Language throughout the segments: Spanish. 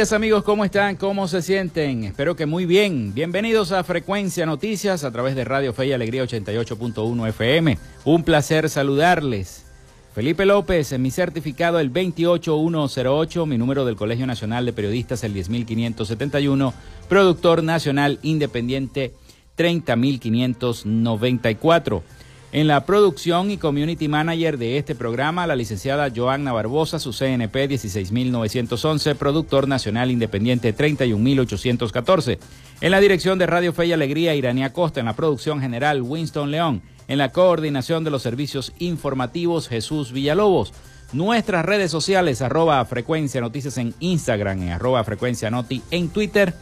Amigos, ¿cómo están? ¿Cómo se sienten? Espero que muy bien. Bienvenidos a Frecuencia Noticias a través de Radio Fe y Alegría 88.1 FM. Un placer saludarles. Felipe López, en mi certificado el 28108, mi número del Colegio Nacional de Periodistas el 10571, productor nacional independiente 30594. En la producción y community manager de este programa, la licenciada Joanna Barbosa, su CNP 16911, productor nacional independiente 31814. En la dirección de Radio Fe y Alegría, Iranía Costa. En la producción general, Winston León. En la coordinación de los servicios informativos, Jesús Villalobos. Nuestras redes sociales, arroba frecuencia noticias en Instagram, en arroba frecuencia noti en Twitter.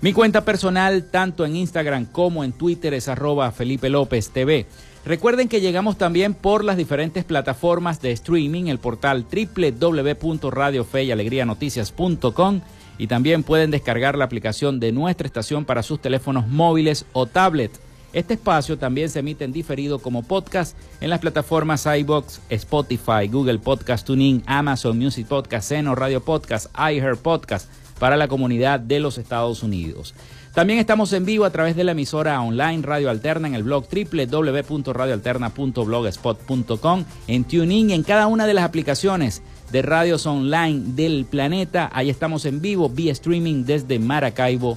Mi cuenta personal, tanto en Instagram como en Twitter, es arroba Felipe López TV. Recuerden que llegamos también por las diferentes plataformas de streaming, el portal www.radiofeyalegrianoticias.com y también pueden descargar la aplicación de nuestra estación para sus teléfonos móviles o tablet. Este espacio también se emite en diferido como podcast en las plataformas iBox, Spotify, Google Podcast Tuning, Amazon Music Podcast, Seno Radio Podcast, iHeart Podcast para la comunidad de los Estados Unidos. También estamos en vivo a través de la emisora online Radio Alterna en el blog www.radioalterna.blogspot.com, en TuneIn y en cada una de las aplicaciones de radios online del planeta. Ahí estamos en vivo vía streaming desde Maracaibo,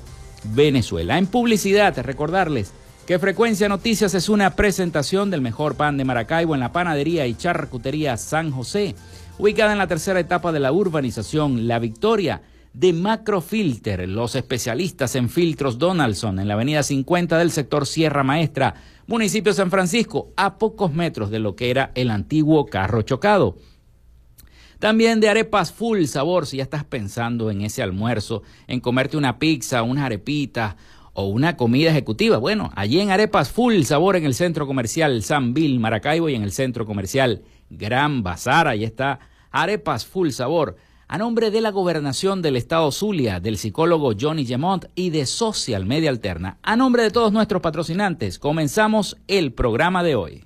Venezuela. En publicidad, recordarles que Frecuencia Noticias es una presentación del mejor pan de Maracaibo en la panadería y charcutería San José, ubicada en la tercera etapa de la urbanización La Victoria de Macrofilter, los especialistas en filtros Donaldson, en la avenida 50 del sector Sierra Maestra, municipio San Francisco, a pocos metros de lo que era el antiguo carro chocado. También de arepas full sabor, si ya estás pensando en ese almuerzo, en comerte una pizza, unas arepitas o una comida ejecutiva. Bueno, allí en Arepas Full Sabor en el centro comercial San Bill Maracaibo y en el centro comercial Gran Bazar, ahí está Arepas Full Sabor a nombre de la gobernación del estado Zulia, del psicólogo Johnny Gemont y de Social Media Alterna, a nombre de todos nuestros patrocinantes, comenzamos el programa de hoy.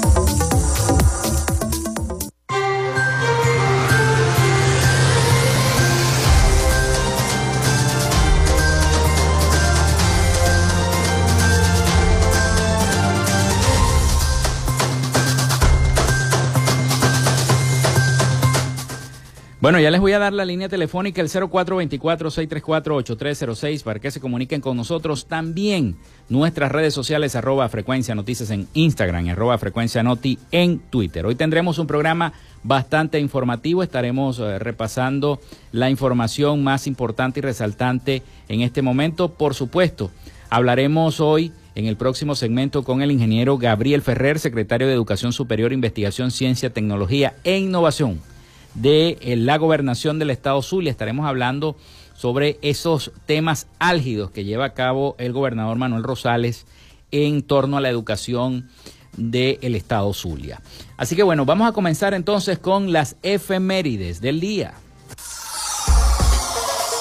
Bueno, ya les voy a dar la línea telefónica el 0424-634-8306 para que se comuniquen con nosotros. También nuestras redes sociales arroba frecuencia noticias en Instagram, arroba frecuencia noti en Twitter. Hoy tendremos un programa bastante informativo. Estaremos eh, repasando la información más importante y resaltante en este momento. Por supuesto, hablaremos hoy en el próximo segmento con el ingeniero Gabriel Ferrer, secretario de Educación Superior, Investigación, Ciencia, Tecnología e Innovación de eh, la gobernación del estado Zulia. Estaremos hablando sobre esos temas álgidos que lleva a cabo el gobernador Manuel Rosales en torno a la educación del estado Zulia. Así que bueno, vamos a comenzar entonces con las efemérides del día.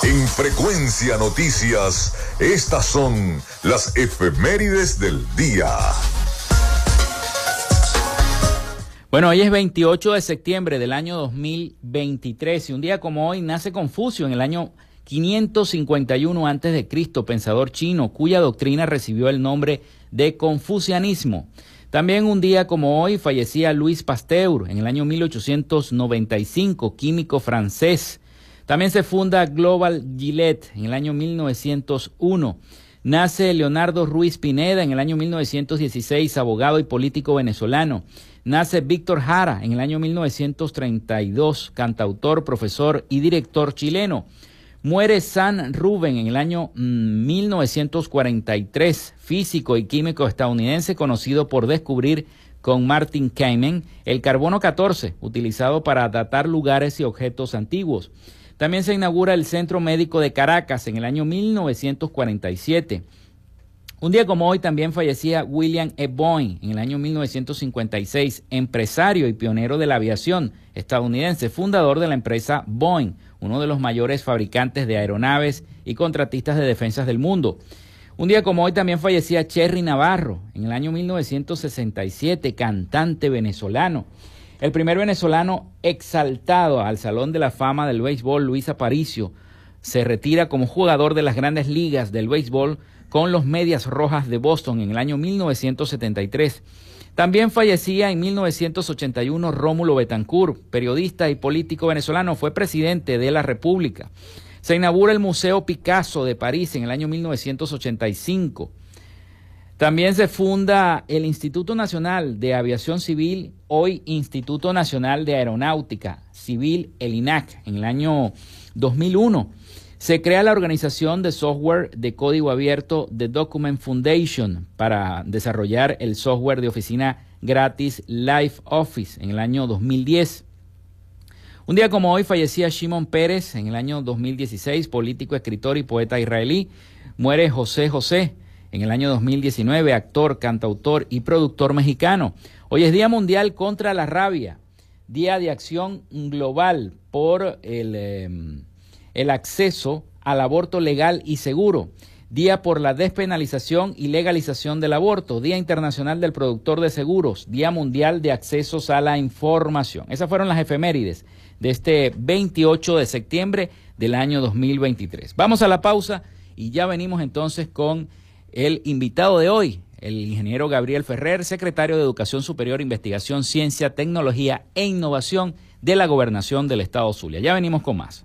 En frecuencia noticias, estas son las efemérides del día. Bueno, hoy es 28 de septiembre del año 2023 y un día como hoy nace Confucio en el año 551 a.C., pensador chino cuya doctrina recibió el nombre de confucianismo. También un día como hoy fallecía Luis Pasteur en el año 1895, químico francés. También se funda Global Gillette en el año 1901. Nace Leonardo Ruiz Pineda en el año 1916, abogado y político venezolano. Nace Víctor Jara en el año 1932, cantautor, profesor y director chileno. Muere San Rubén en el año 1943, mm, físico y químico estadounidense conocido por descubrir con Martin Kamen, el carbono 14, utilizado para datar lugares y objetos antiguos. También se inaugura el Centro Médico de Caracas en el año 1947. Un día como hoy también fallecía William E. Boeing en el año 1956, empresario y pionero de la aviación estadounidense, fundador de la empresa Boeing, uno de los mayores fabricantes de aeronaves y contratistas de defensas del mundo. Un día como hoy también fallecía Cherry Navarro en el año 1967, cantante venezolano. El primer venezolano exaltado al Salón de la Fama del Béisbol, Luis Aparicio, se retira como jugador de las grandes ligas del béisbol con los Medias Rojas de Boston en el año 1973. También fallecía en 1981 Rómulo Betancourt, periodista y político venezolano, fue presidente de la República. Se inaugura el Museo Picasso de París en el año 1985. También se funda el Instituto Nacional de Aviación Civil, hoy Instituto Nacional de Aeronáutica Civil, el INAC, en el año 2001. Se crea la organización de software de código abierto The Document Foundation para desarrollar el software de oficina gratis Life Office en el año 2010. Un día como hoy fallecía Shimon Pérez en el año 2016, político, escritor y poeta israelí. Muere José José en el año 2019, actor, cantautor y productor mexicano. Hoy es Día Mundial contra la Rabia, Día de Acción Global por el, em, el acceso al aborto legal y seguro. Día por la despenalización y legalización del aborto, Día Internacional del Productor de Seguros, Día Mundial de Accesos a la Información. Esas fueron las efemérides de este 28 de septiembre del año 2023. Vamos a la pausa y ya venimos entonces con el invitado de hoy, el ingeniero Gabriel Ferrer, secretario de Educación Superior, Investigación, Ciencia, Tecnología e Innovación de la Gobernación del Estado Zulia. Ya venimos con más.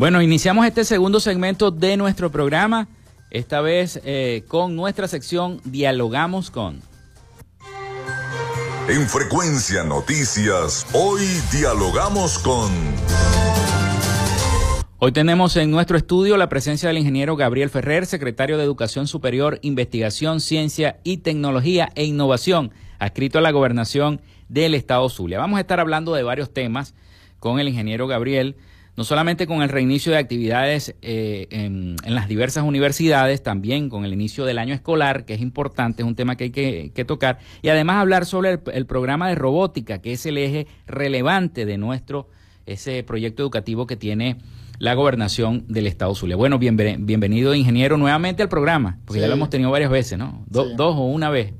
Bueno, iniciamos este segundo segmento de nuestro programa, esta vez eh, con nuestra sección Dialogamos con. En Frecuencia Noticias, hoy dialogamos con... Hoy tenemos en nuestro estudio la presencia del ingeniero Gabriel Ferrer, secretario de Educación Superior, Investigación, Ciencia y Tecnología e Innovación, adscrito a la gobernación del Estado Zulia. Vamos a estar hablando de varios temas con el ingeniero Gabriel no solamente con el reinicio de actividades eh, en, las diversas universidades, también con el inicio del año escolar, que es importante, es un tema que hay que, tocar, y además hablar sobre el, programa de robótica, que es el eje relevante de nuestro, ese proyecto educativo que tiene la gobernación del Estado Zulia. Bueno, bienvenido, ingeniero, nuevamente al programa, porque ya lo hemos tenido varias veces, ¿no? Dos o una vez.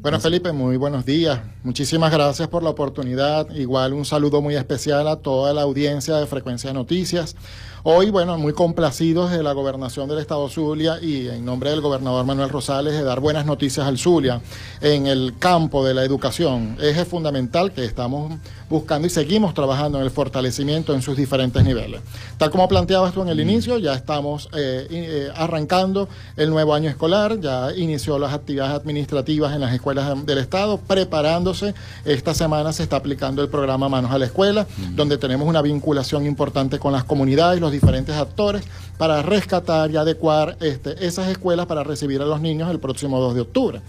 Bueno, Felipe, muy buenos días. Muchísimas gracias por la oportunidad. Igual un saludo muy especial a toda la audiencia de Frecuencia Noticias. Hoy, bueno, muy complacidos de la gobernación del Estado Zulia y en nombre del gobernador Manuel Rosales de dar buenas noticias al Zulia en el campo de la educación. Eje fundamental que estamos buscando y seguimos trabajando en el fortalecimiento en sus diferentes niveles. Tal como planteabas tú en el inicio, ya estamos eh, eh, arrancando el nuevo año escolar, ya inició las actividades administrativas en las escuelas del Estado, preparándose. Esta semana se está aplicando el programa Manos a la Escuela, donde tenemos una vinculación importante con las comunidades, los diferentes actores, para rescatar y adecuar este, esas escuelas para recibir a los niños el próximo 2 de octubre.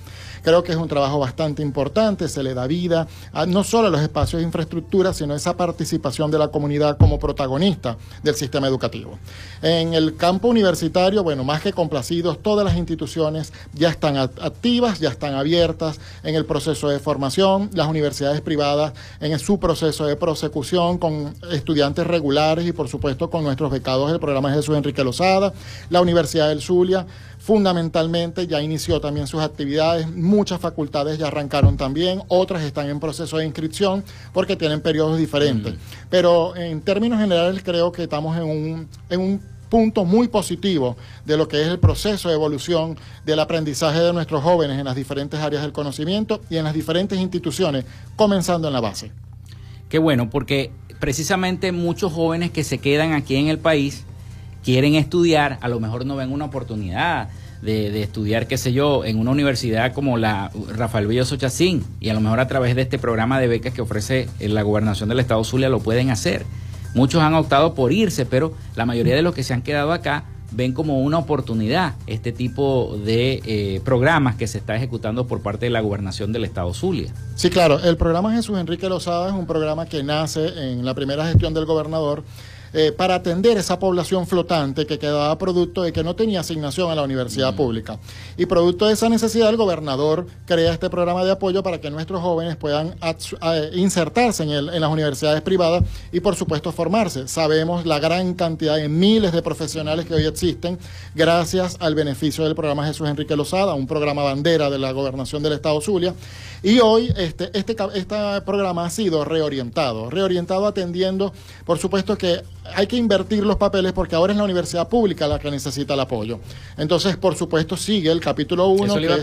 Creo que es un trabajo bastante importante, se le da vida a, no solo a los espacios de infraestructura, sino esa participación de la comunidad como protagonista del sistema educativo. En el campo universitario, bueno, más que complacidos, todas las instituciones ya están activas, ya están abiertas en el proceso de formación, las universidades privadas en su proceso de prosecución con estudiantes regulares y por supuesto con nuestros becados del programa Jesús Enrique Lozada, la Universidad del Zulia, fundamentalmente ya inició también sus actividades, muchas facultades ya arrancaron también, otras están en proceso de inscripción porque tienen periodos diferentes. Mm. Pero en términos generales creo que estamos en un, en un punto muy positivo de lo que es el proceso de evolución del aprendizaje de nuestros jóvenes en las diferentes áreas del conocimiento y en las diferentes instituciones, comenzando en la base. Qué bueno, porque precisamente muchos jóvenes que se quedan aquí en el país quieren estudiar, a lo mejor no ven una oportunidad de, estudiar, qué sé yo, en una universidad como la Rafael Villoso Chacín, y a lo mejor a través de este programa de becas que ofrece la gobernación del Estado Zulia lo pueden hacer. Muchos han optado por irse, pero la mayoría de los que se han quedado acá ven como una oportunidad este tipo de eh, programas que se está ejecutando por parte de la gobernación del Estado Zulia. Sí, claro, el programa Jesús Enrique Lozada es un programa que nace en la primera gestión del gobernador eh, para atender esa población flotante que quedaba producto de que no tenía asignación a la universidad mm. pública. Y producto de esa necesidad, el gobernador crea este programa de apoyo para que nuestros jóvenes puedan insertarse en, en las universidades privadas y, por supuesto, formarse. Sabemos la gran cantidad de miles de profesionales que hoy existen gracias al beneficio del programa Jesús Enrique Lozada, un programa bandera de la gobernación del Estado Zulia. Y hoy este, este, este programa ha sido reorientado, reorientado atendiendo, por supuesto que hay que invertir los papeles porque ahora es la universidad pública la que necesita el apoyo. Entonces, por supuesto, sigue el capítulo 1. que a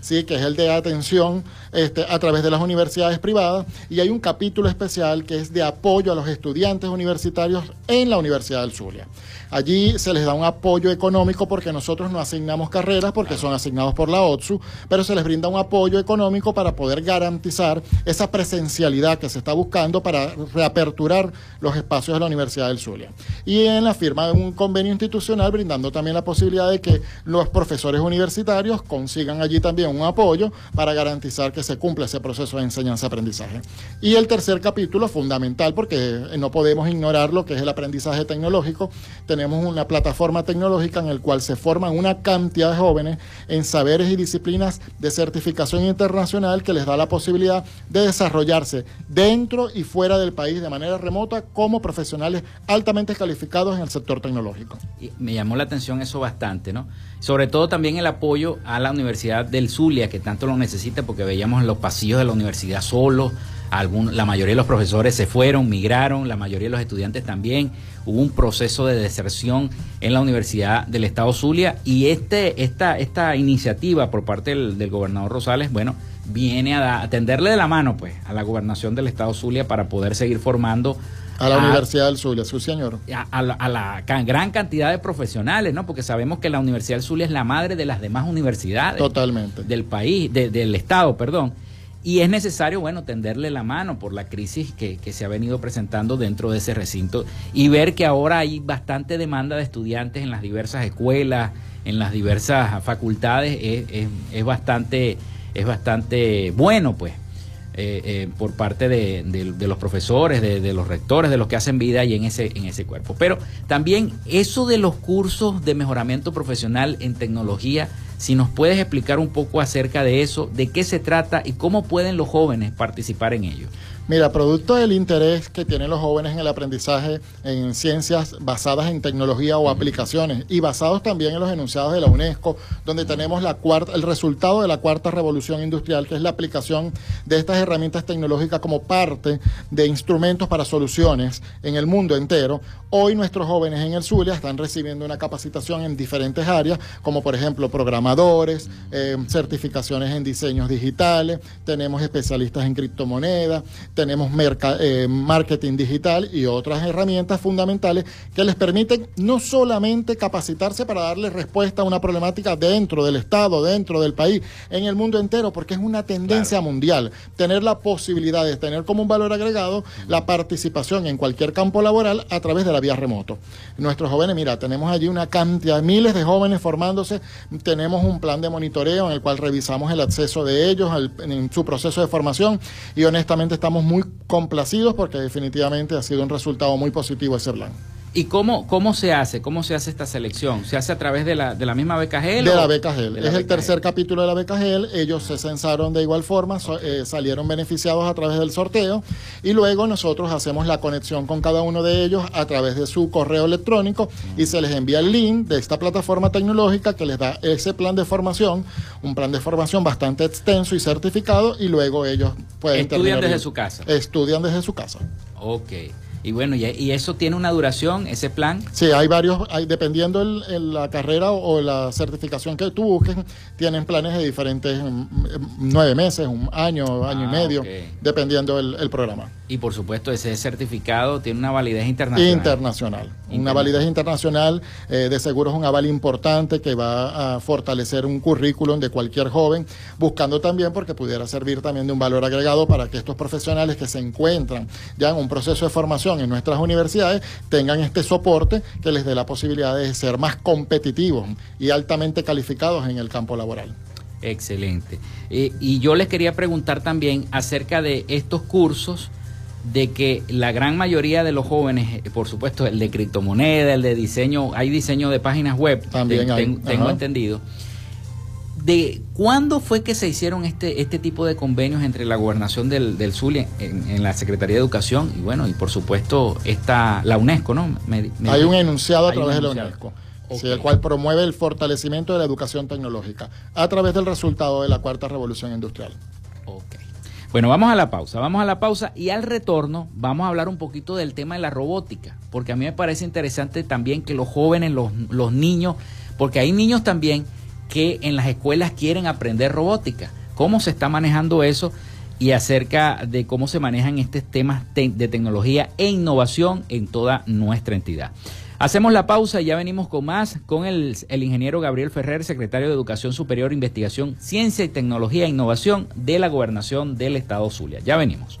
Sí, que es el de atención este, a través de las universidades privadas. Y hay un capítulo especial que es de apoyo a los estudiantes universitarios en la Universidad del Zulia. Allí se les da un apoyo económico porque nosotros no asignamos carreras porque son asignados por la OTSU, pero se les brinda un apoyo económico para poder garantizar esa presencialidad que se está buscando para reaperturar los espacios de la Universidad del Zulia. Y en la firma de un convenio institucional brindando también la posibilidad de que los profesores universitarios consigan allí también un apoyo para garantizar que se cumpla ese proceso de enseñanza-aprendizaje. Y el tercer capítulo, fundamental, porque no podemos ignorar lo que es el aprendizaje tecnológico, tenemos una plataforma tecnológica en la cual se forman una cantidad de jóvenes en saberes y disciplinas de certificación internacional que les da la posibilidad de desarrollarse dentro y fuera del país de manera remota como profesionales altamente calificados en el sector tecnológico. me llamó la atención eso bastante, ¿no? Sobre todo también el apoyo a la Universidad del Zulia, que tanto lo necesita porque veíamos los pasillos de la universidad solos la mayoría de los profesores se fueron, migraron, la mayoría de los estudiantes también. Hubo un proceso de deserción en la Universidad del Estado Zulia y este, esta, esta iniciativa por parte del, gobernador Rosales, bueno, viene a, atenderle de la mano pues a la gobernación del Estado Zulia para poder seguir formando a la Universidad del Zulia, su señor. A, la, gran cantidad de profesionales, ¿no? Porque sabemos que la Universidad del Zulia es la madre de las demás universidades. Totalmente. Del país, del Estado, perdón. Y es necesario, bueno, tenderle la mano por la crisis que, se ha venido presentando dentro de ese recinto y ver que ahora hay bastante demanda de estudiantes en las diversas escuelas, en las diversas facultades, es, bastante, es bastante bueno, pues. Eh, eh, por parte de, los profesores, de, los rectores, de los que hacen vida ahí en ese, en ese cuerpo. Pero también eso de los cursos de mejoramiento profesional en tecnología Si nos puedes explicar un poco acerca de eso, de qué se trata y cómo pueden los jóvenes participar en ello. Mira, producto del interés que tienen los jóvenes en el aprendizaje en ciencias basadas en tecnología o aplicaciones y basados también en los enunciados de la UNESCO, donde tenemos la cuarta, el resultado de la cuarta revolución industrial, que es la aplicación de estas herramientas tecnológicas como parte de instrumentos para soluciones en el mundo entero. Hoy nuestros jóvenes en el Zulia están recibiendo una capacitación en diferentes áreas, como por ejemplo programadores, eh, certificaciones en diseños digitales, tenemos especialistas en criptomonedas, tenemos eh, marketing digital y otras herramientas fundamentales que les permiten no solamente capacitarse para darle respuesta a una problemática dentro del Estado, dentro del país, en el mundo entero, porque es una tendencia mundial, tener la posibilidad de tener como un valor agregado la participación en cualquier campo laboral a través de la vía remoto. Nuestros jóvenes, mira, tenemos allí una cantidad, miles de jóvenes formándose, tenemos un plan de monitoreo en el cual revisamos el acceso de ellos en su proceso de formación y honestamente estamos muy complacidos porque definitivamente ha sido un resultado muy positivo ese plan. ¿Y cómo, cómo se hace? ¿Cómo se hace esta selección? ¿Se hace a través de la, de la misma beca GEL? De la beca GEL. es el tercer capítulo de la beca GEL. Ellos se censaron de igual forma, eh, salieron beneficiados a través del sorteo y luego nosotros hacemos la conexión con cada uno de ellos a través de su correo electrónico y se les envía el link de esta plataforma tecnológica que les da ese plan de formación, un plan de formación bastante extenso y certificado y luego ellos pueden... Estudian desde su casa. Estudian desde su casa. Ok. Y bueno, y, eso tiene una duración, ese plan. Sí, hay varios, hay, dependiendo el, la carrera o, la certificación que tú busques, tienen planes de diferentes mm, mm, nueve meses, un año, año y ah, medio, dependiendo el, programa. Y por supuesto, ese certificado tiene una validez internacional. Internacional. Una validez internacional, eh, de seguro es un aval importante que va a fortalecer un currículum de cualquier joven, buscando también porque pudiera servir también de un valor agregado para que estos profesionales que se encuentran ya en un proceso de formación en nuestras universidades tengan este soporte que les dé la posibilidad de ser más competitivos y altamente calificados en el campo laboral. Excelente. Eh, y yo les quería preguntar también acerca de estos cursos de que la gran mayoría de los jóvenes, eh, por supuesto, el de criptomoneda, el de diseño, hay diseño de páginas web, también tengo entendido de cuándo fue que se hicieron este, este tipo de convenios entre la gobernación del, del Zulia en, la Secretaría de Educación y bueno, y por supuesto está la UNESCO, ¿no? hay un enunciado a través de la UNESCO. el cual promueve el fortalecimiento de la educación tecnológica a través del resultado de la cuarta revolución industrial. Bueno, vamos a la pausa, vamos a la pausa y al retorno vamos a hablar un poquito del tema de la robótica, porque a mí me parece interesante también que los jóvenes, los, los niños, porque hay niños también que en las escuelas quieren aprender robótica. ¿Cómo se está manejando eso? Y acerca de cómo se manejan estos temas de tecnología e innovación en toda nuestra entidad. Hacemos la pausa y ya venimos con más con el, el, ingeniero Gabriel Ferrer, secretario de Educación Superior, Investigación, Ciencia y Tecnología e Innovación de la Gobernación del Estado Zulia. Ya venimos.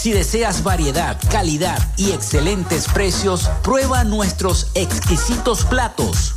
Si deseas variedad, calidad y excelentes precios, prueba nuestros exquisitos platos.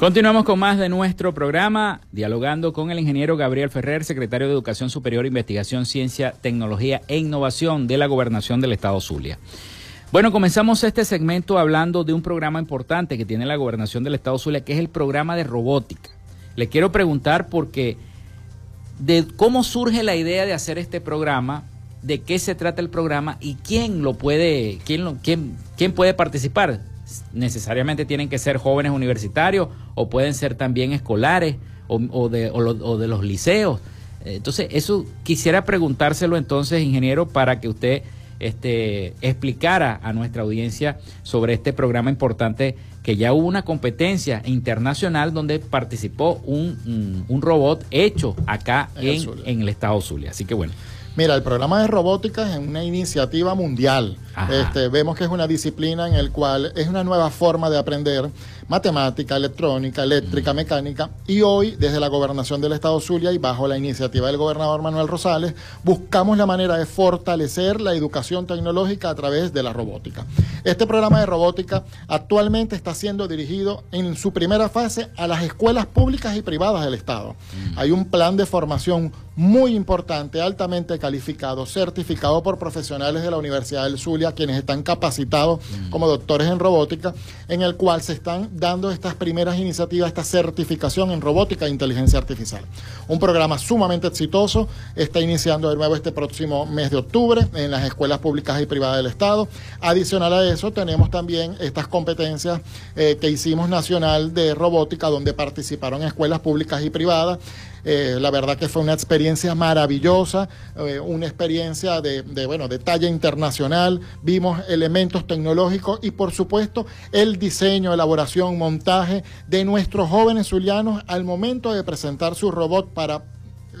Continuamos con más de nuestro programa, dialogando con el ingeniero Gabriel Ferrer, secretario de Educación Superior, Investigación, Ciencia, Tecnología e Innovación de la Gobernación del Estado Zulia. Bueno, comenzamos este segmento hablando de un programa importante que tiene la Gobernación del Estado Zulia, que es el programa de robótica. Le quiero preguntar porque de cómo surge la idea de hacer este programa, de qué se trata el programa y quién lo puede, quién, lo, quién, quién puede participar necesariamente tienen que ser jóvenes universitarios o pueden ser también escolares o, de, o, de, los liceos. Entonces, eso quisiera preguntárselo entonces, ingeniero, para que usted este, explicara a nuestra audiencia sobre este programa importante que ya hubo una competencia internacional donde participó un, un, robot hecho acá en, en, el estado Zulia. Así que bueno. Mira, el programa de robótica es una iniciativa mundial. Este, vemos que es una disciplina en el cual es una nueva forma de aprender matemática, electrónica, eléctrica, mecánica, y hoy, desde la gobernación del Estado Zulia y bajo la iniciativa del gobernador Manuel Rosales, buscamos la manera de fortalecer la educación tecnológica a través de la robótica. Este programa de robótica actualmente está siendo dirigido en su primera fase a las escuelas públicas y privadas del Estado. Hay un plan de formación muy importante, altamente calificado, certificado por profesionales de la Universidad del Zulia Quienes están capacitados como doctores en robótica, en el cual se están dando estas primeras iniciativas, esta certificación en robótica e inteligencia artificial. Un programa sumamente exitoso, está iniciando de nuevo este próximo mes de octubre en las escuelas públicas y privadas del Estado. Adicional a eso, tenemos también estas competencias eh, que hicimos nacional de robótica, donde participaron escuelas públicas y privadas eh, la verdad que fue una experiencia maravillosa, eh, una experiencia de, bueno, de talla internacional. Vimos elementos tecnológicos y, por supuesto, el diseño, elaboración, montaje de nuestros jóvenes zulianos al momento de presentar su robot para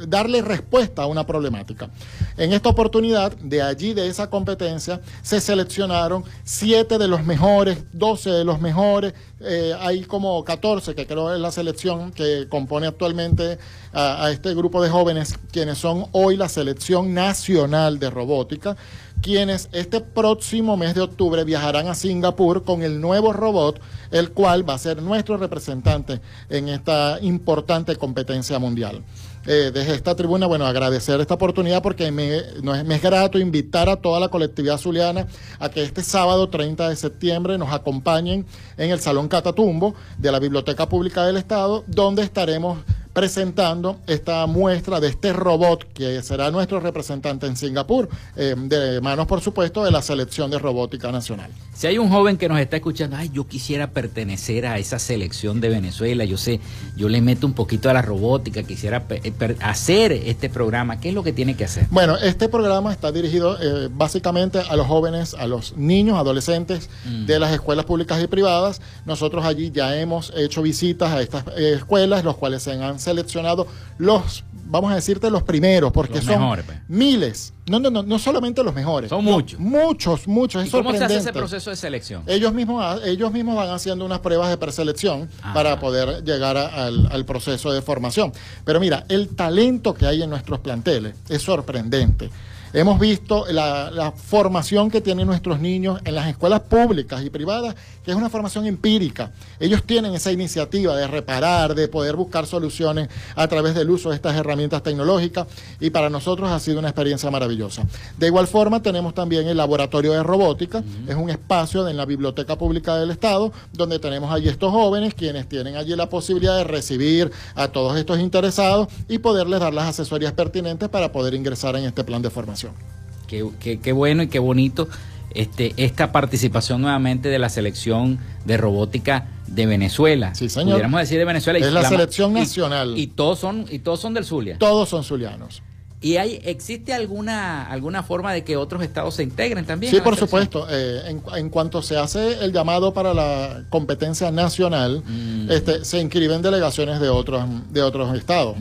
darle respuesta a una problemática. En esta oportunidad, de allí, de esa competencia, se seleccionaron siete de los mejores, 12 de los mejores, eh, hay como 14, que creo es la selección que compone actualmente a, a este grupo de jóvenes, quienes son hoy la selección nacional de robótica quienes este próximo mes de octubre viajarán a Singapur con el nuevo robot, el cual va a ser nuestro representante en esta importante competencia mundial. Eh, desde esta tribuna, bueno, agradecer esta oportunidad porque me, es grato invitar a toda la colectividad zuliana a que este sábado 30 de septiembre nos acompañen en el Salón Catatumbo de la Biblioteca Pública del Estado, donde estaremos presentando esta muestra de este robot que será nuestro representante en Singapur, eh, de manos, por supuesto, de la selección de robótica nacional. Si hay un joven que nos está escuchando, ay, yo quisiera pertenecer a esa selección de Venezuela, yo sé, yo le meto un poquito a la robótica, quisiera eh, hacer este programa, ¿qué es lo que tiene que hacer? Bueno, este programa está dirigido eh, básicamente a los jóvenes, a los niños, adolescentes mm. de las escuelas públicas y privadas. Nosotros allí ya hemos hecho visitas a estas escuelas, los cuales se han seleccionado los, vamos a decirte, los primeros, porque son pues. miles. No, no, no, no solamente los mejores. Son muchos. muchos, muchos. Es ¿Cómo se hace ese proceso de selección? Ellos mismos, ellos mismos van haciendo unas pruebas de preselección para poder llegar al, al proceso de formación. Pero mira, el talento que hay en nuestros planteles es sorprendente. Hemos visto la, formación que tienen nuestros niños en las escuelas públicas y privadas, que es una formación empírica. Ellos tienen esa iniciativa de reparar, de poder buscar soluciones a través del uso de estas herramientas tecnológicas y para nosotros ha sido una experiencia maravillosa. De igual forma, tenemos también el laboratorio de robótica, es un espacio en la Biblioteca Pública del Estado, donde tenemos allí estos jóvenes, quienes tienen allí la posibilidad de recibir a todos estos interesados y poderles dar las asesorías pertinentes para poder ingresar en este plan de formación. Qué, bueno y qué bonito este, esta participación nuevamente de la selección de robótica de Venezuela. Sí, señor. Pudiéramos decir de Venezuela. Es la, selección nacional. Y, todos son, y todos son del Zulia. Todos son zulianos. ¿Y hay, existe alguna, alguna forma de que otros estados se integren también? Sí, por supuesto. Eh, en, en, cuanto se hace el llamado para la competencia nacional, mm. este, se inscriben delegaciones de otros, de otros estados.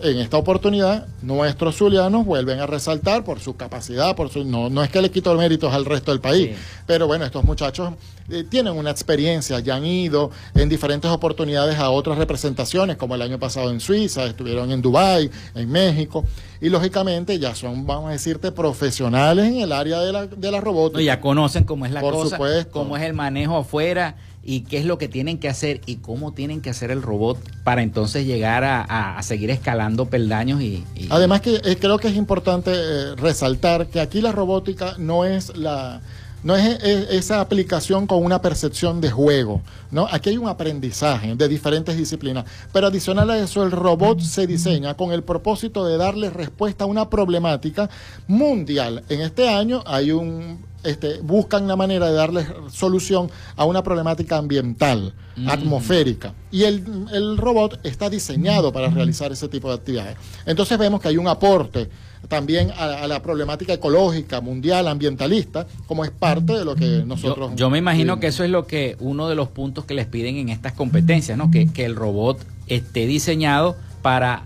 En esta oportunidad, nuestros zulianos vuelven a resaltar por su capacidad, por su no, no es que le quito méritos al resto del país, pero bueno, estos muchachos eh, tienen una experiencia, ya han ido en diferentes oportunidades a otras representaciones, como el año pasado en Suiza, estuvieron en Dubái, en México, y lógicamente ya son, vamos a decirte, profesionales en el área de la, de la robótica. ya conocen cómo es la cosa, cómo es el manejo afuera y qué es lo que tienen que hacer y cómo tienen que hacer el robot para entonces llegar a, seguir escalando peldaños y... Además que eh, creo que es importante eh, resaltar que aquí la robótica no es la... No es, esa aplicación con una percepción de juego, ¿no? Aquí hay un aprendizaje de diferentes disciplinas, pero adicional a eso el robot se diseña con el propósito de darle respuesta a una problemática mundial. En este año hay un este, buscan la manera de darle solución a una problemática ambiental, mm. atmosférica. Y el, robot está diseñado para realizar ese tipo de actividades. Entonces vemos que hay un aporte también a, la problemática ecológica, mundial, ambientalista, como es parte de lo que nosotros... Yo, me imagino que eso es lo que uno de los puntos que les piden en estas competencias, ¿no? Que, que el robot esté diseñado para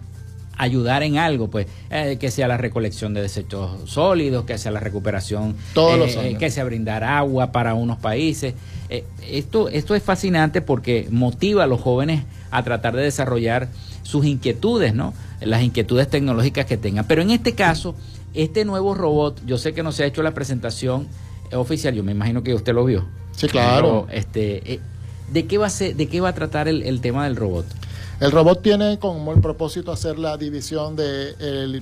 ayudar en algo, pues, eh, que sea la recolección de desechos sólidos, que sea la recuperación, Todos eh, que sea brindar agua para unos países. Eh, esto, esto es fascinante porque motiva a los jóvenes a tratar de desarrollar sus inquietudes, ¿no? Las inquietudes tecnológicas que tengan. Pero en este caso, este nuevo robot, yo sé que no se ha hecho la presentación oficial, yo me imagino que usted lo vio. Sí, claro. este, ¿de qué va a ser, de qué va a tratar el, el tema del robot? El robot tiene como el propósito hacer la división de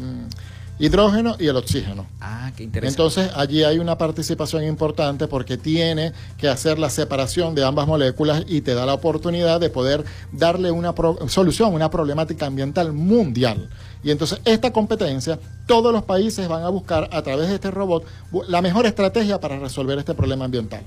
hidrógeno y el oxígeno. Ah, qué interesante. Entonces allí hay una participación importante porque tiene que hacer la separación de ambas moléculas y te da la oportunidad de poder darle una solución, una problemática ambiental mundial. Y entonces esta competencia, todos los países van a buscar a través de este robot la mejor estrategia para resolver este problema ambiental.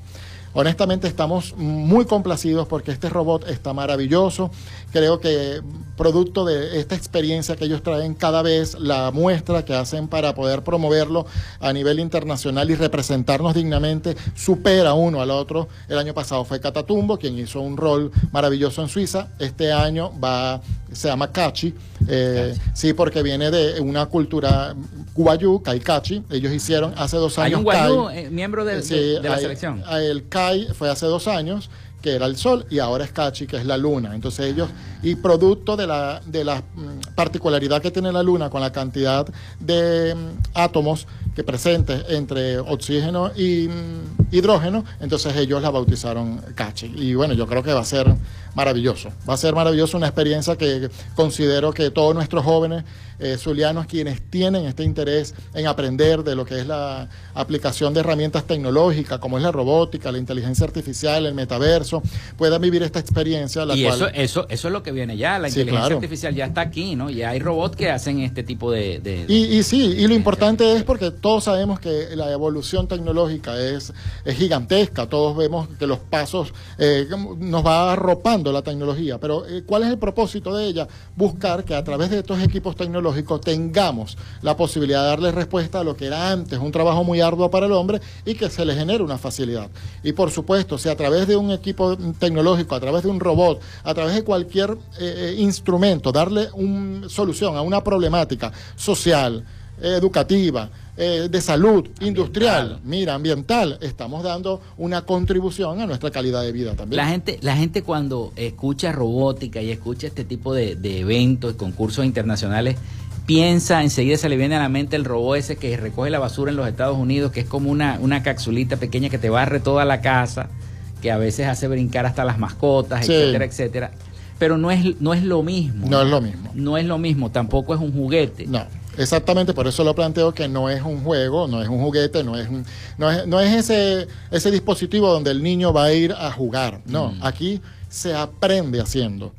Honestamente estamos muy complacidos porque este robot está maravilloso. Creo que producto de esta experiencia que ellos traen cada vez, la muestra que hacen para poder promoverlo a nivel internacional y representarnos dignamente, supera uno al otro. El año pasado fue Catatumbo, quien hizo un rol maravilloso en Suiza. Este año va, se llama Cachi, eh, sí, porque viene de una cultura guayú, Cachi. Ellos hicieron hace dos años. Hay un guayú, eh, miembro de, la selección. El Kai fue hace dos años que era el Sol, y ahora es Cachi, que es la Luna. Entonces ellos, y producto de la, de la mm, particularidad que tiene la Luna con la cantidad de mm, átomos que presente entre oxígeno y mm, hidrógeno, entonces ellos la bautizaron Cachi. Y bueno, yo creo que va a ser maravilloso. Va a ser maravilloso una experiencia que considero que todos nuestros jóvenes eh, zulianos, quienes tienen este interés en aprender de lo que es la aplicación de herramientas tecnológicas, como es la robótica, la inteligencia artificial, el metaverso, puedan vivir esta experiencia. y eso, eso, eso es lo que viene ya, la inteligencia artificial ya está aquí, ¿no? Ya hay robots que hacen este tipo de... y, sí, y lo importante es porque todos sabemos que la evolución tecnológica es, es gigantesca, todos vemos que los pasos eh, nos va arropando la tecnología, pero eh, ¿cuál es el propósito de ella? Buscar que a través de estos equipos tecnológicos tengamos la posibilidad de darle respuesta a lo que era antes un trabajo muy arduo para el hombre y que se le genere una facilidad. Y por supuesto, si a través de un equipo tecnológico, a través de un robot, a través de cualquier eh, eh, instrumento, darle una solución a una problemática social, educativa, eh, de salud, industrial, mira, ambiental, estamos dando una contribución a nuestra calidad de vida también. La gente, la gente cuando escucha robótica y escucha este tipo de, de eventos, concursos internacionales, piensa, enseguida se le viene a la mente el robot ese que recoge la basura en los Estados Unidos, que es como una, una capsulita pequeña que te barre toda la casa, que a veces hace brincar hasta las mascotas, etcétera, etcétera. Pero no es, no es lo mismo. No es lo mismo. No es lo mismo, tampoco es un juguete. No. Exactamente, por eso lo planteo que no es un juego, no es un juguete, no es, no es, no es ese, ese dispositivo donde el niño va a ir a jugar. No, mm. aquí se aprende haciendo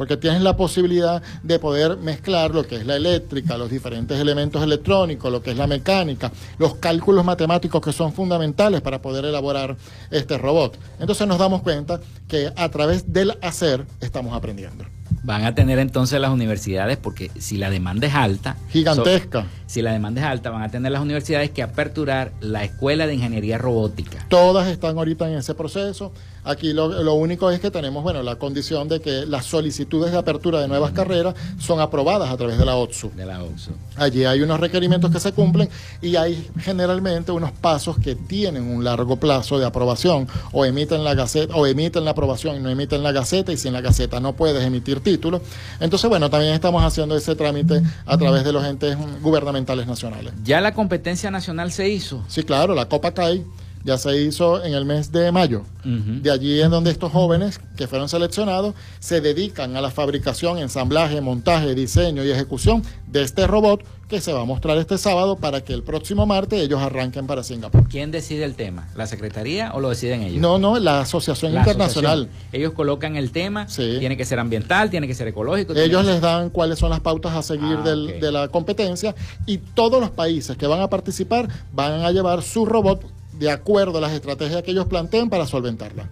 porque tienes la posibilidad de poder mezclar lo que es la eléctrica, los diferentes elementos electrónicos, lo que es la mecánica, los cálculos matemáticos que son fundamentales para poder elaborar este robot. Entonces nos damos cuenta que a través del hacer estamos aprendiendo van a tener entonces las universidades, porque si la demanda es alta, gigantesca. si la demanda es alta, van a tener las universidades que aperturar la escuela de ingeniería robótica. Todas están ahorita en ese proceso. Aquí lo, único es que tenemos, bueno, la condición de que las solicitudes de apertura de nuevas carreras son aprobadas a través de la OTSU. De la OTSU. Allí hay unos requerimientos que se cumplen y hay generalmente unos pasos que tienen un largo plazo de aprobación o emiten la gaceta o emiten la aprobación y no emiten la gaceta y si en la gaceta no puedes emitir título. Entonces, bueno, también estamos haciendo ese trámite a través de los entes gubernamentales nacionales. ¿Ya la competencia nacional se hizo? Sí, claro, la Copa CAI ya se hizo en el mes de mayo. De allí es donde estos jóvenes que fueron seleccionados se dedican a la fabricación, ensamblaje, montaje, diseño y ejecución de este robot que se va a mostrar este sábado para que el próximo martes ellos arranquen para Singapur. ¿Quién decide el tema? ¿La Secretaría o lo deciden ellos? No, no, la Asociación Internacional. Ellos colocan el tema, tiene que ser ambiental, tiene que ser ecológico. Ellos les dan cuáles son las pautas a seguir ah, de la competencia y todos los países que van a participar van a llevar su robot de acuerdo a las estrategias que ellos planteen para solventarla.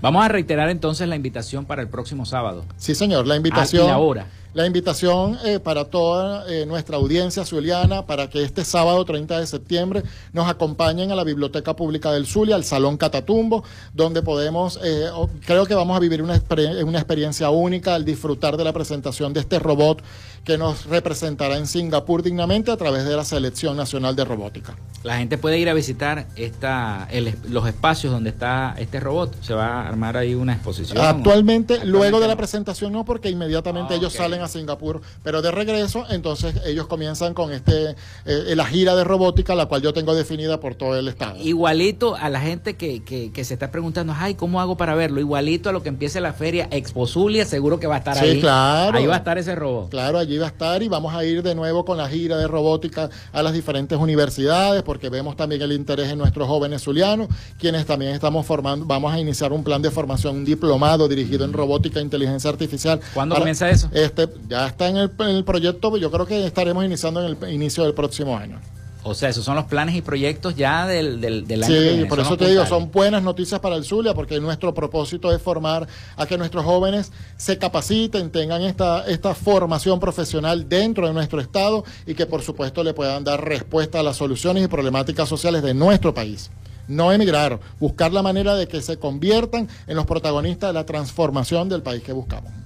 Vamos a reiterar entonces la invitación para el próximo sábado. Sí, señor, la invitación. la hora. La invitación eh, para toda eh, nuestra audiencia zuliana para que este sábado 30 de septiembre nos acompañen a la Biblioteca Pública del Zulia, al Salón Catatumbo, donde podemos, eh, creo que vamos a vivir una, una experiencia única al disfrutar de la presentación de este robot que nos representará en Singapur dignamente a través de la Selección Nacional de Robótica. La gente puede ir a visitar esta, los espacios donde está este robot. Se va a armar ahí una exposición. Actualmente, luego de la presentación no, porque inmediatamente ah, ellos salen a Singapur, pero de regreso, entonces ellos comienzan con este eh, la gira de robótica, la cual yo tengo definida por todo el estado. Igualito a la gente que, que, se está preguntando, ay, ¿cómo hago para verlo? Igualito a lo que empiece la feria Expo Zulia, seguro que va a estar ahí. Sí, claro. Ahí va a estar ese robot. Claro, allí va a estar y vamos a ir de nuevo con la gira de robótica a las diferentes universidades, porque vemos también el interés en nuestros jóvenes zulianos, quienes también estamos formando, vamos a iniciar un plan de formación, un diplomado dirigido en robótica e inteligencia artificial. ¿Cuándo comienza eso? Este, ya está en el, en el proyecto, yo creo que estaremos iniciando en el inicio del próximo año. O sea, esos son los planes y proyectos ya del, del, del año. Sí, por eso te digo, son buenas noticias para el Zulia, porque nuestro propósito es formar a que nuestros jóvenes se capaciten, tengan esta, esta formación profesional dentro de nuestro Estado y que por supuesto le puedan dar respuesta a las soluciones y problemáticas sociales de nuestro país. No emigrar, buscar la manera de que se conviertan en los protagonistas de la transformación del país que buscamos.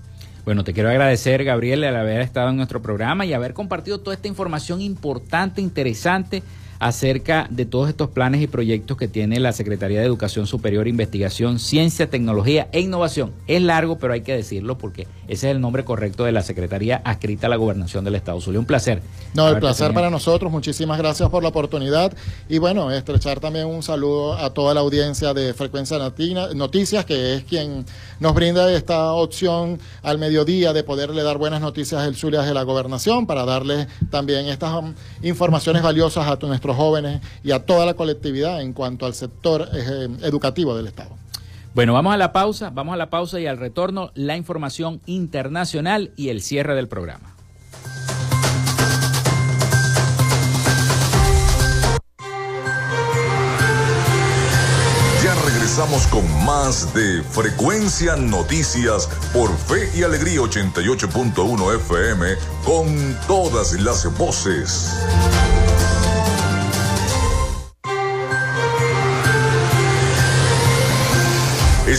Bueno, te quiero agradecer, Gabriel, al haber estado en nuestro programa y haber compartido toda esta información importante, interesante acerca de todos estos planes y proyectos que tiene la Secretaría de Educación Superior, Investigación, Ciencia, Tecnología e Innovación. Es largo, pero hay que decirlo porque ese es el nombre correcto de la Secretaría adscrita a la Gobernación del Estado Zulia. Un placer. No, el placer para nosotros. Muchísimas gracias por la oportunidad. Y bueno, estrechar también un saludo a toda la audiencia de Frecuencia Noticias, que es quien nos brinda esta opción al mediodía de poderle dar buenas noticias del Zulia de la Gobernación para darle también estas um, informaciones valiosas a nuestros jóvenes y a toda la colectividad en cuanto al sector eh, educativo del Estado. Bueno, vamos a la pausa, vamos a la pausa y al retorno la información internacional y el cierre del programa. Ya regresamos con más de Frecuencia Noticias por Fe y Alegría 88.1 FM con todas las voces.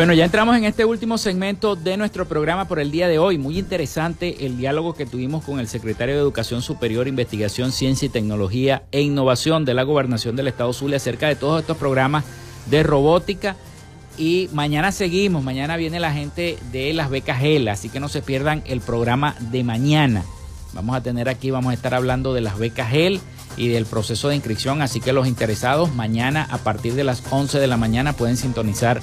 Bueno, ya entramos en este último segmento de nuestro programa por el día de hoy. Muy interesante el diálogo que tuvimos con el secretario de Educación Superior, Investigación, Ciencia y Tecnología e Innovación de la Gobernación del Estado Zulia acerca de todos estos programas de robótica. Y mañana seguimos, mañana viene la gente de las becas GEL, así que no se pierdan el programa de mañana. Vamos a tener aquí, vamos a estar hablando de las becas GEL y del proceso de inscripción, así que los interesados mañana a partir de las 11 de la mañana pueden sintonizar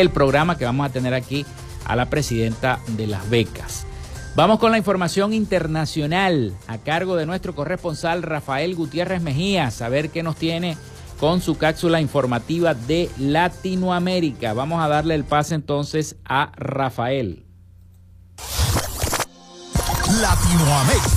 el programa que vamos a tener aquí a la presidenta de las becas. Vamos con la información internacional a cargo de nuestro corresponsal Rafael Gutiérrez Mejía, a ver qué nos tiene con su cápsula informativa de Latinoamérica. Vamos a darle el pase entonces a Rafael. Latinoamérica.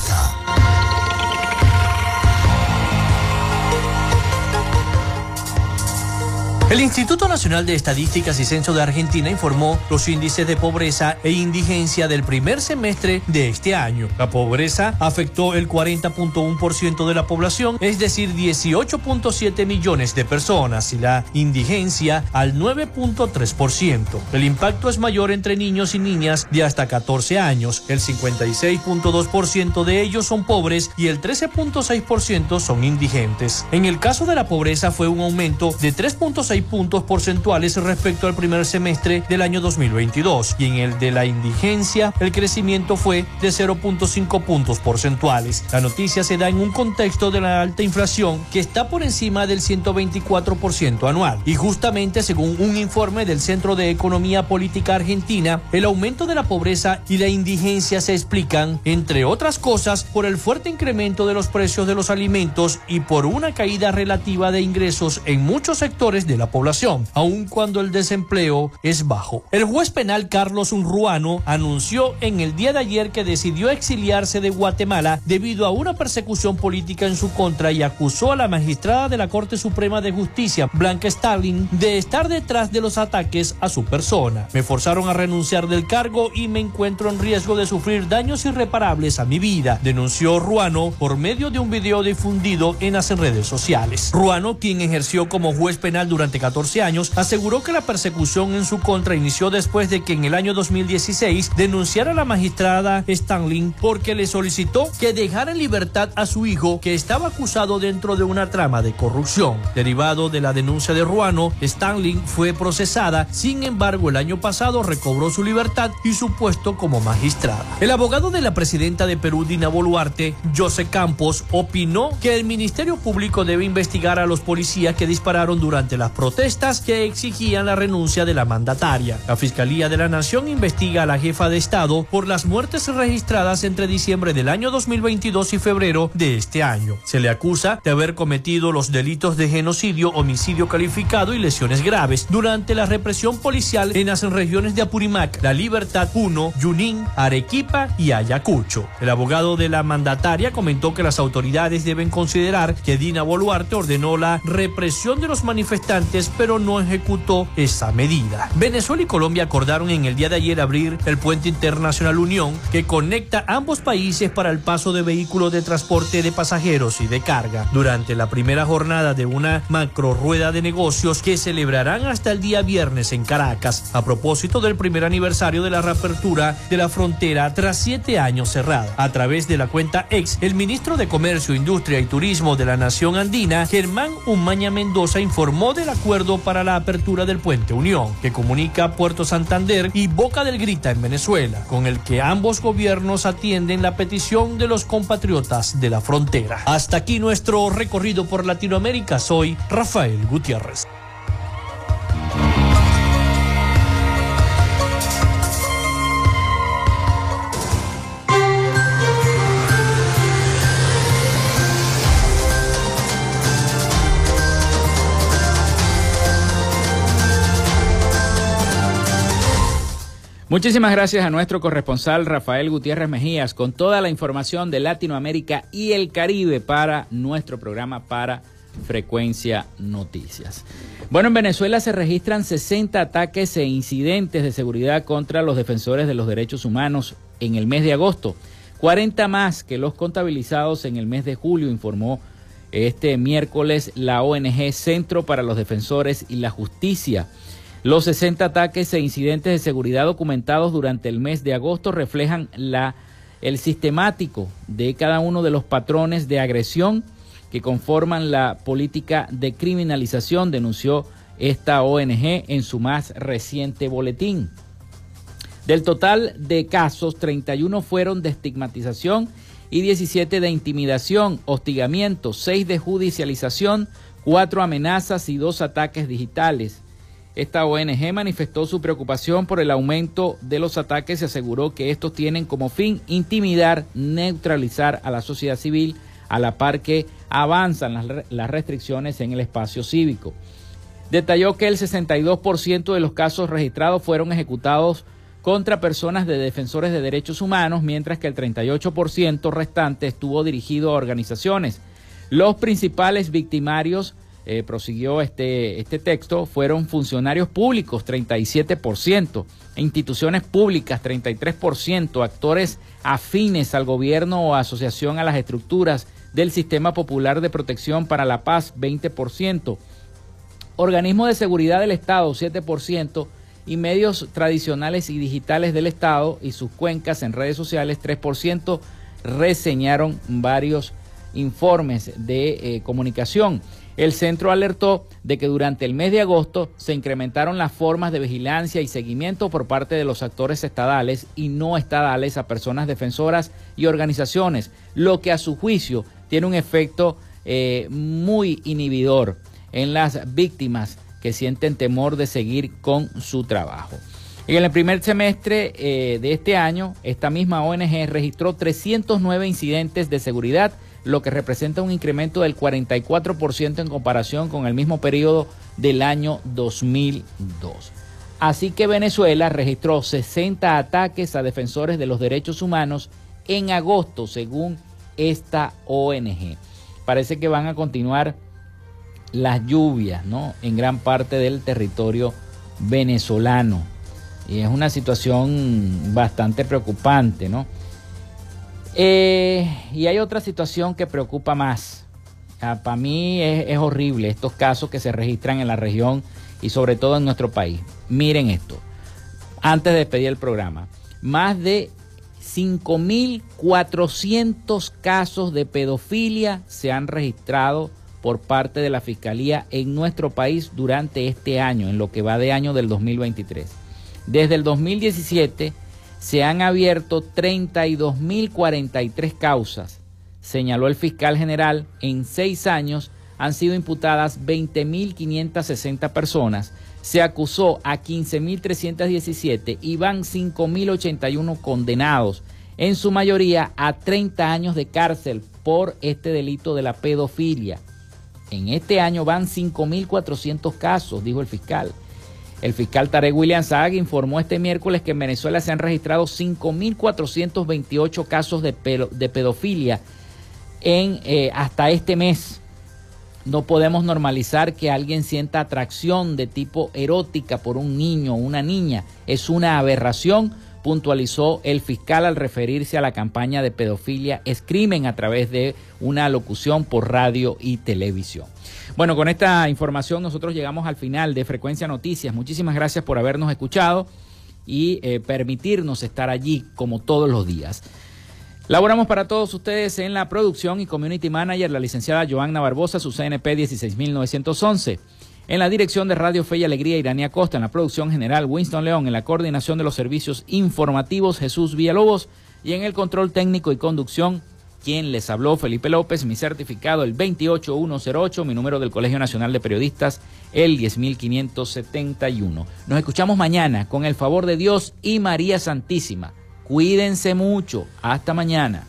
El Instituto Nacional de Estadísticas y Censo de Argentina informó los índices de pobreza e indigencia del primer semestre de este año. La pobreza afectó el 40.1% de la población, es decir, 18.7 millones de personas, y la indigencia al 9.3%. El impacto es mayor entre niños y niñas de hasta 14 años. El 56.2% de ellos son pobres y el 13.6% son indigentes. En el caso de la pobreza fue un aumento de 3.6 puntos porcentuales respecto al primer semestre del año 2022 y en el de la indigencia el crecimiento fue de 0.5 puntos porcentuales. La noticia se da en un contexto de la alta inflación que está por encima del 124% anual y justamente según un informe del Centro de Economía Política Argentina, el aumento de la pobreza y la indigencia se explican, entre otras cosas, por el fuerte incremento de los precios de los alimentos y por una caída relativa de ingresos en muchos sectores de la población, aun cuando el desempleo es bajo. El juez penal Carlos Unruano anunció en el día de ayer que decidió exiliarse de Guatemala debido a una persecución política en su contra y acusó a la magistrada de la Corte Suprema de Justicia, Blanca Stalin, de estar detrás de los ataques a su persona. Me forzaron a renunciar del cargo y me encuentro en riesgo de sufrir daños irreparables a mi vida, denunció Ruano por medio de un video difundido en las redes sociales. Ruano, quien ejerció como juez penal durante 14 años, aseguró que la persecución en su contra inició después de que en el año 2016 denunciara a la magistrada Stanley porque le solicitó que dejara en libertad a su hijo que estaba acusado dentro de una trama de corrupción. Derivado de la denuncia de Ruano, Stanley fue procesada, sin embargo el año pasado recobró su libertad y su puesto como magistrada. El abogado de la presidenta de Perú, Dina Boluarte, José Campos, opinó que el Ministerio Público debe investigar a los policías que dispararon durante las protestas que exigían la renuncia de la mandataria. La Fiscalía de la Nación investiga a la jefa de Estado por las muertes registradas entre diciembre del año 2022 y febrero de este año. Se le acusa de haber cometido los delitos de genocidio, homicidio calificado y lesiones graves durante la represión policial en las regiones de Apurímac, La Libertad, Puno, Junín, Arequipa y Ayacucho. El abogado de la mandataria comentó que las autoridades deben considerar que Dina Boluarte ordenó la represión de los manifestantes pero no ejecutó esa medida. Venezuela y Colombia acordaron en el día de ayer abrir el puente internacional Unión que conecta ambos países para el paso de vehículos de transporte de pasajeros y de carga. Durante la primera jornada de una macro rueda de negocios que celebrarán hasta el día viernes en Caracas, a propósito del primer aniversario de la reapertura de la frontera tras siete años cerrada. A través de la cuenta ex, el ministro de Comercio, Industria y Turismo de la Nación Andina, Germán Umaña Mendoza, informó de la acuerdo para la apertura del puente Unión, que comunica Puerto Santander y Boca del Grita en Venezuela, con el que ambos gobiernos atienden la petición de los compatriotas de la frontera. Hasta aquí nuestro recorrido por Latinoamérica. Soy Rafael Gutiérrez. Muchísimas gracias a nuestro corresponsal Rafael Gutiérrez Mejías con toda la información de Latinoamérica y el Caribe para nuestro programa para Frecuencia Noticias. Bueno, en Venezuela se registran 60 ataques e incidentes de seguridad contra los defensores de los derechos humanos en el mes de agosto, 40 más que los contabilizados en el mes de julio, informó este miércoles la ONG Centro para los Defensores y la Justicia. Los 60 ataques e incidentes de seguridad documentados durante el mes de agosto reflejan el sistemático de cada uno de los patrones de agresión que conforman la política de criminalización, denunció esta ONG en su más reciente boletín. Del total de casos, 31 fueron de estigmatización y 17 de intimidación, hostigamiento, 6 de judicialización, 4 amenazas y 2 ataques digitales. Esta ONG manifestó su preocupación por el aumento de los ataques y aseguró que estos tienen como fin intimidar, neutralizar a la sociedad civil a la par que avanzan las, restricciones en el espacio cívico. Detalló que el 62% de los casos registrados fueron ejecutados contra personas de defensores de derechos humanos, mientras que el 38% restante estuvo dirigido a organizaciones. Los principales victimarios eh, prosiguió este, este texto, fueron funcionarios públicos, 37%, instituciones públicas, 33%, actores afines al gobierno o asociación a las estructuras del Sistema Popular de Protección para la Paz, 20%, organismos de seguridad del Estado, 7%, y medios tradicionales y digitales del Estado y sus cuencas en redes sociales, 3%, reseñaron varios informes de eh, comunicación. El centro alertó de que durante el mes de agosto se incrementaron las formas de vigilancia y seguimiento por parte de los actores estadales y no estadales a personas defensoras y organizaciones, lo que a su juicio tiene un efecto eh, muy inhibidor en las víctimas que sienten temor de seguir con su trabajo. En el primer semestre eh, de este año, esta misma ONG registró 309 incidentes de seguridad lo que representa un incremento del 44% en comparación con el mismo periodo del año 2002. Así que Venezuela registró 60 ataques a defensores de los derechos humanos en agosto, según esta ONG. Parece que van a continuar las lluvias, ¿no? En gran parte del territorio venezolano. Y es una situación bastante preocupante, ¿no? Eh, y hay otra situación que preocupa más. Para mí es, horrible estos casos que se registran en la región y sobre todo en nuestro país. Miren esto, antes de despedir el programa, más de 5.400 casos de pedofilia se han registrado por parte de la Fiscalía en nuestro país durante este año, en lo que va de año del 2023. Desde el 2017 se han abierto 32.043 causas, señaló el fiscal general. En seis años han sido imputadas 20.560 personas. Se acusó a 15.317 y van 5.081 condenados, en su mayoría a 30 años de cárcel por este delito de la pedofilia. En este año van 5.400 casos, dijo el fiscal. El fiscal Tarek William Saag informó este miércoles que en Venezuela se han registrado 5.428 casos de, pedofilia en, eh, hasta este mes. No podemos normalizar que alguien sienta atracción de tipo erótica por un niño o una niña. Es una aberración, puntualizó el fiscal al referirse a la campaña de pedofilia es crimen a través de una locución por radio y televisión. Bueno, con esta información nosotros llegamos al final de Frecuencia Noticias. Muchísimas gracias por habernos escuchado y eh, permitirnos estar allí como todos los días. Laboramos para todos ustedes en la producción y community manager la licenciada Joanna Barbosa, su CNP 16911. En la dirección de Radio Fe y Alegría, Irania Costa. En la producción general, Winston León. En la coordinación de los servicios informativos, Jesús Villalobos. Y en el control técnico y conducción, quien les habló, Felipe López, mi certificado el 28108, mi número del Colegio Nacional de Periodistas el 10571. Nos escuchamos mañana con el favor de Dios y María Santísima. Cuídense mucho. Hasta mañana.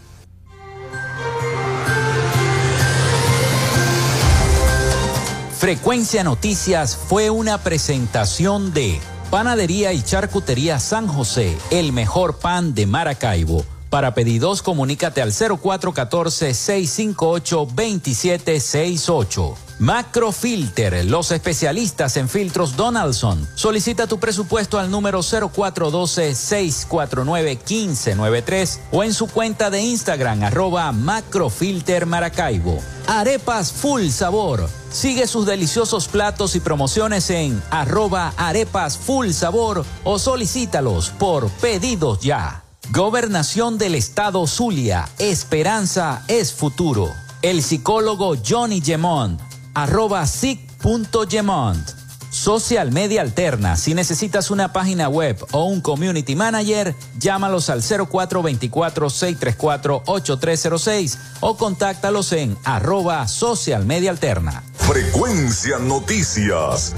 Frecuencia Noticias fue una presentación de Panadería y Charcutería San José, el mejor pan de Maracaibo para pedidos, comunícate al 0414-658-2768. Macrofilter, los especialistas en filtros Donaldson. Solicita tu presupuesto al número 0412-649-1593 o en su cuenta de Instagram arroba Macrofilter Maracaibo. Arepas Full Sabor. Sigue sus deliciosos platos y promociones en arroba arepas full sabor o solicítalos por pedidos ya. Gobernación del Estado Zulia. Esperanza es futuro. El psicólogo Johnny Gemont. Arroba sic.gemont. Social Media Alterna. Si necesitas una página web o un community manager, llámalos al 0424-634-8306 o contáctalos en arroba Social Media Alterna. Frecuencia Noticias.